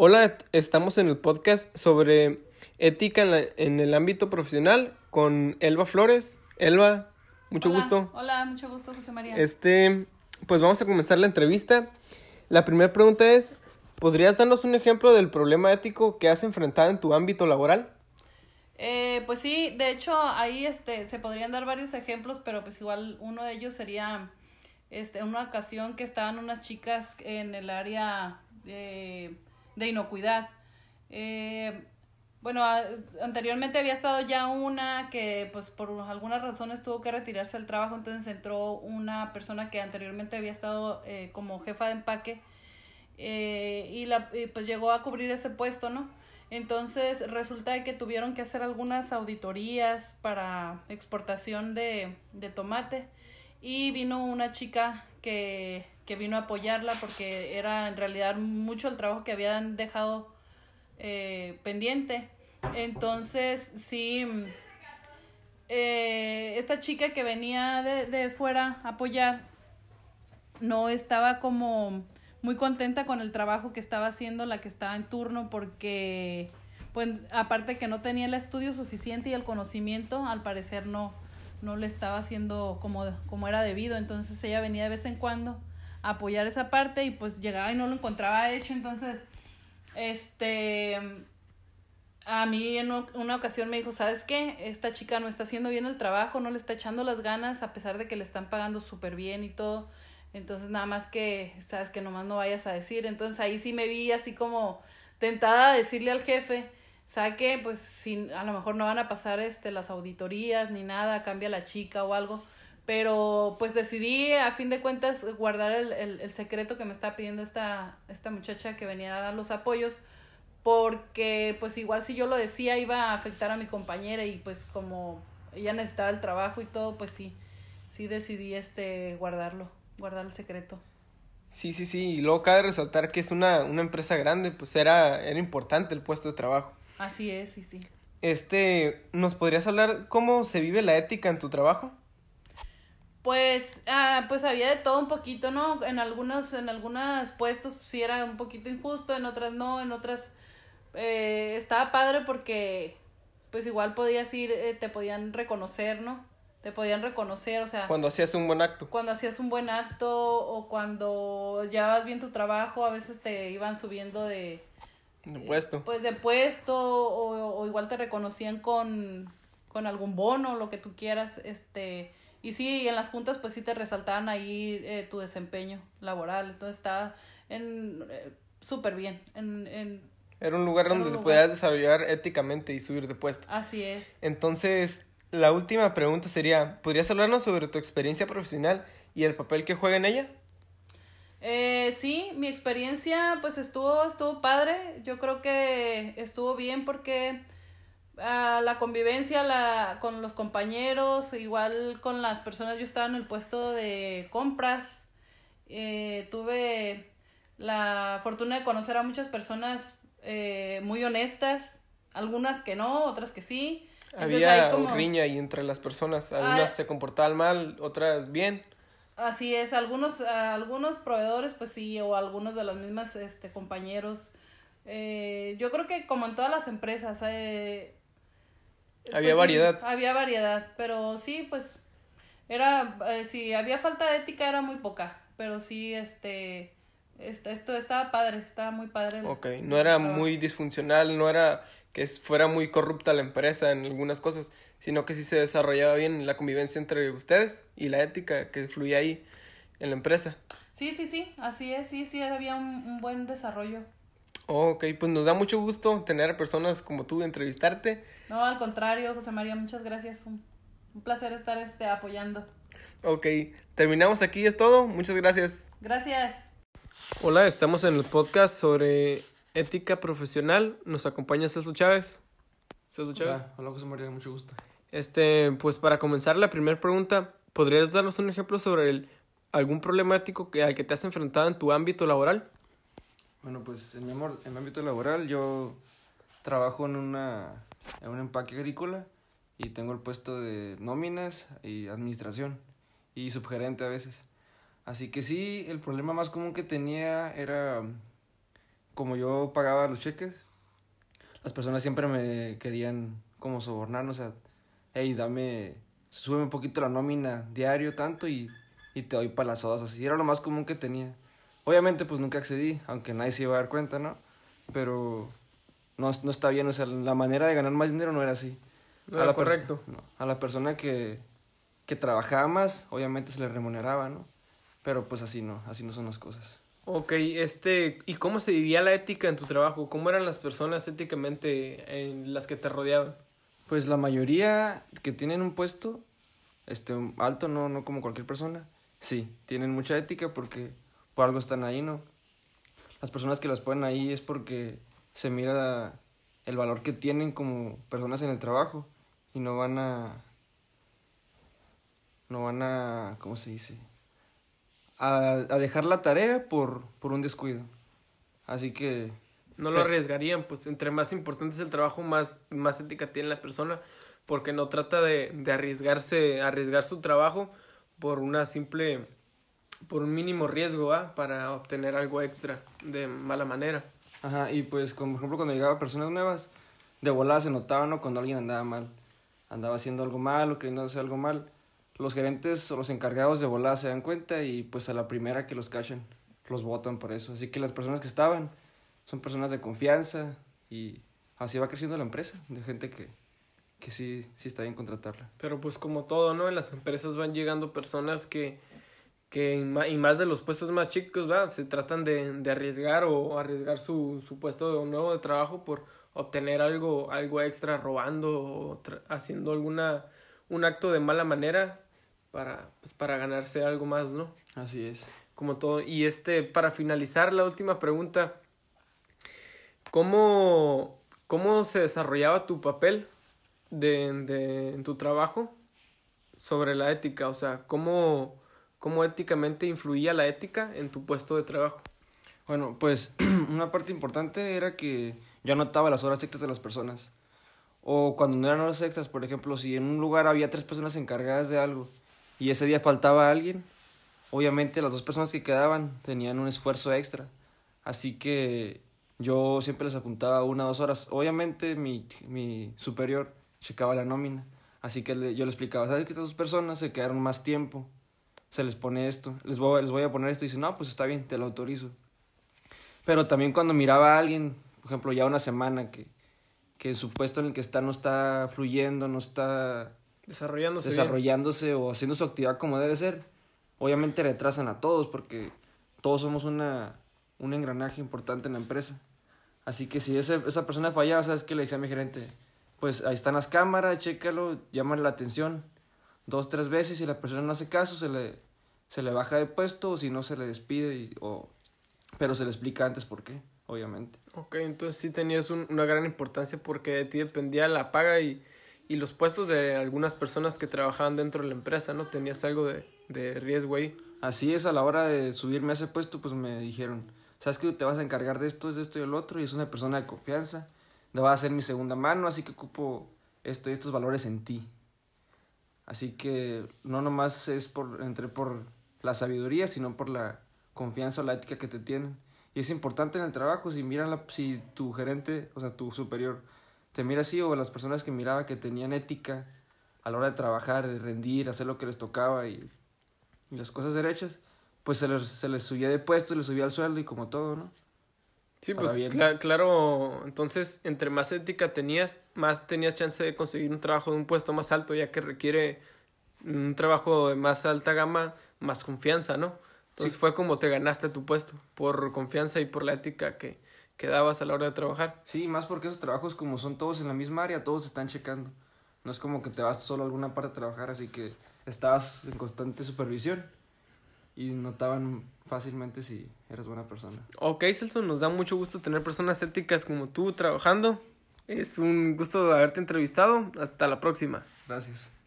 Hola, estamos en el podcast sobre ética en, la- en el ámbito profesional con Elba Flores. Elba, mucho Hola, gusto. Hola, mucho gusto, José María. Este, pues vamos a comenzar la entrevista. La primera pregunta es, ¿podrías darnos un ejemplo del problema ético que has enfrentado en tu ámbito laboral? Eh, pues sí, de hecho ahí este se podrían dar varios ejemplos, pero pues igual uno de ellos sería este una ocasión que estaban unas chicas en el área de, de inocuidad. Eh, bueno, anteriormente había estado ya una que pues por algunas razones tuvo que retirarse del trabajo, entonces entró una persona que anteriormente había estado eh, como jefa de empaque eh, y, la, pues llegó a cubrir ese puesto, ¿no? Entonces resulta que tuvieron que hacer algunas auditorías para exportación de, de tomate y vino una chica que, que vino a apoyarla porque era en realidad mucho el trabajo que habían dejado eh, pendiente. Entonces, sí, eh, esta chica que venía de, de fuera a apoyar no estaba como muy contenta con el trabajo que estaba haciendo la que estaba en turno porque pues aparte que no tenía el estudio suficiente y el conocimiento al parecer no no le estaba haciendo como, como era debido entonces ella venía de vez en cuando apoyar esa parte y pues llegaba y no lo encontraba hecho entonces este a mí en una ocasión me dijo, ¿sabes qué? Esta chica no está haciendo bien el trabajo, no le está echando las ganas, a pesar de que le están pagando súper bien y todo. Entonces, nada más que, sabes que nomás no vayas a decir. Entonces, ahí sí me vi así como tentada a decirle al jefe, ¿sabe qué? Pues si a lo mejor no van a pasar este, las auditorías ni nada, cambia la chica o algo. Pero pues decidí a fin de cuentas guardar el, el, el secreto que me estaba pidiendo esta, esta muchacha que venía a dar los apoyos porque pues igual si yo lo decía iba a afectar a mi compañera y pues como ella necesitaba el trabajo y todo, pues sí, sí decidí este guardarlo, guardar el secreto. Sí, sí, sí. Y luego cabe resaltar que es una, una empresa grande, pues era, era importante el puesto de trabajo. Así es, sí, sí. Este, ¿nos podrías hablar cómo se vive la ética en tu trabajo? Pues, ah, pues había de todo un poquito, ¿no? En algunos, en algunos puestos sí era un poquito injusto, en otras no, en otras eh, estaba padre porque pues igual podías ir, eh, te podían reconocer, ¿no? Te podían reconocer, o sea, Cuando hacías un buen acto. cuando hacías un buen acto o cuando llevabas bien tu trabajo, a veces te iban subiendo de, De puesto. pues de puesto o, o igual te reconocían con, con algún bono, lo que tú quieras, este, y sí, en las juntas pues sí te resaltaban ahí eh, tu desempeño laboral, entonces está en eh, súper bien, en, en, Era un lugar Era un donde te podías desarrollar éticamente y subir de puesto. así es. Entonces, la última pregunta sería, ¿podrías hablarnos sobre tu experiencia profesional y el papel que juega en ella? Eh, sí, mi experiencia pues estuvo, estuvo padre, yo creo que estuvo bien porque ah, la convivencia la, con los compañeros, igual con las personas, yo estaba en el puesto de compras, eh, tuve la fortuna de conocer a muchas personas eh, muy honestas, algunas que no, otras que sí. Entonces, Había como- riña ahí entre las personas. Algunas Ah. se comportaban mal, otras bien. Así es, algunos, algunos proveedores, pues sí, o algunos de los mismos este, compañeros. Eh, yo creo que como en todas las empresas, eh, Había sí, variedad. había variedad, pero sí, pues era, eh, si había falta de ética era muy poca, pero sí, este, este, esto estaba padre, estaba muy padre. el- Ok, no era muy disfuncional, no era que fuera muy corrupta la empresa en algunas cosas, sino que sí se desarrollaba bien la convivencia entre ustedes y la ética que fluía ahí en la empresa. Sí, sí, sí, así es, sí, sí, había un, un buen desarrollo. Oh, ok, pues nos da mucho gusto tener a personas como tú, entrevistarte. No, al contrario, José María, muchas gracias. Un, un placer estar este, apoyando. Ok, terminamos aquí, es todo. Muchas gracias. Gracias. Hola, estamos en el podcast sobre ética profesional. Nos acompaña Celso Chávez. Celso Chávez. Hola, hola José María, mucho gusto. Este, pues para comenzar la primera pregunta, ¿podrías darnos un ejemplo sobre el, algún problemático que, al que te has enfrentado en tu ámbito laboral? Bueno, pues en mi, amor, en mi ámbito laboral yo trabajo en, una, en un empaque agrícola y tengo el puesto de nóminas y administración y subgerente a veces. Así que sí, el problema más común que tenía era como yo pagaba los cheques, las personas siempre me querían como sobornar, o sea, hey, dame, sube un poquito la nómina diario tanto y, y te doy sodas, así era lo más común que tenía. Obviamente pues nunca accedí, aunque nadie se iba a dar cuenta, ¿no? Pero no, no está bien, o sea, la manera de ganar más dinero no era así. No a la correcto. no, a la persona que, que trabajaba más, obviamente se le remuneraba, ¿no? Pero pues así no, así no son las cosas. Ok, este, ¿y cómo se vivía la ética en tu trabajo? ¿Cómo eran las personas éticamente en las que te rodeaban? Pues la mayoría que tienen un puesto este alto, no, no como cualquier persona, sí, tienen mucha ética porque por algo están ahí, ¿no? Las personas que las ponen ahí es porque se mira el valor que tienen como personas en el trabajo y no van a no van a ¿cómo se dice? a, a dejar la tarea por, por un descuido. Así que No lo arriesgarían, pues entre más importante es el trabajo, más, más ética tiene la persona, porque no trata de, de arriesgarse, arriesgar su trabajo por una simple, por un mínimo riesgo, ¿va? Para obtener algo extra de mala manera. Ajá, y pues, como por ejemplo, cuando llegaban personas nuevas, de volada se notaba, ¿no? Cuando alguien andaba mal, andaba haciendo algo mal o queriendo hacer algo mal. Los gerentes o los encargados de volada se dan cuenta y pues a la primera que los cachan, los votan por eso. Así que las personas que estaban son personas de confianza y así va creciendo la empresa, de gente que, que sí, sí está bien contratarla. Pero pues como todo, ¿no? En las empresas van llegando personas que, que y más de los puestos más chicos, ¿va? Se tratan de, de arriesgar o arriesgar su, su puesto de nuevo de trabajo por obtener algo, algo extra, robando o haciendo alguna, un acto de mala manera para, pues, para ganarse algo más, ¿no? Así es. como todo. Y este, para finalizar, la última pregunta. ¿Cómo, cómo se desarrollaba tu papel de, de, en tu trabajo sobre la ética? O sea, ¿cómo, ¿cómo éticamente influía la ética en tu puesto de trabajo? Bueno, pues una parte importante era que yo anotaba las horas extras de las personas. O cuando no eran horas extras, por ejemplo, si en un lugar había tres personas encargadas de algo y ese día faltaba alguien, obviamente las dos personas que quedaban tenían un esfuerzo extra. Así que yo siempre les apuntaba una o dos horas. Obviamente mi, mi superior checaba la nómina. Así que yo le explicaba, ¿sabes que estas dos personas se quedaron más tiempo? Se les pone esto, les voy, les voy a poner esto y dice, no, pues está bien, te lo autorizo. Pero también cuando miraba a alguien, por ejemplo, ya una semana que, que en su puesto en el que está no está fluyendo, no está Desarrollándose. bien. desarrollándose o haciendo su actividad como debe ser, obviamente retrasan a todos porque todos somos una, un engranaje importante en la empresa. Así que si ese, esa persona fallaba, ¿sabes qué le decía a mi gerente? Pues ahí están las cámaras, chécalo, llámale la atención dos, tres veces y la persona no hace caso, se le, se le baja de puesto o si no se le despide, y, o, pero se le explica antes por qué, obviamente. Ok, entonces sí tenías un- una gran importancia porque de ti dependía la paga y, y los puestos de algunas personas que trabajaban dentro de la empresa, ¿no? Tenías algo de, de riesgo ahí. Así es, a la hora de subirme a ese puesto, pues me dijeron, ¿sabes que te vas a encargar de esto, de esto y el otro? Y es una persona de confianza, va a hacer mi segunda mano, así que ocupo esto y estos valores en ti. Así que no nomás es por, entré por la sabiduría, sino por la confianza o la ética que te tienen. Y es importante en el trabajo, si miran la, si tu gerente, o sea, tu superior, te mira así, o las personas que miraba que tenían ética a la hora de trabajar, de rendir, hacer lo que les tocaba y y las cosas derechas, pues se les, se les subía de puesto, les subía el sueldo y como todo, ¿no? Sí, pues claro, entonces entre más ética tenías, más tenías chance de conseguir un trabajo de un puesto más alto, ya que requiere un trabajo de más alta gama, más confianza, ¿no? Entonces Sí. fue como te ganaste tu puesto, por confianza y por la ética que, que dabas a la hora de trabajar. Sí, más porque esos trabajos como son todos en la misma área, todos están checando. No es como que te vas solo a alguna parte a trabajar, así que estabas en constante supervisión y notaban fácilmente si eras buena persona. Ok, Celso, nos da mucho gusto tener personas éticas como tú trabajando. Es un gusto haberte entrevistado. Hasta la próxima. Gracias.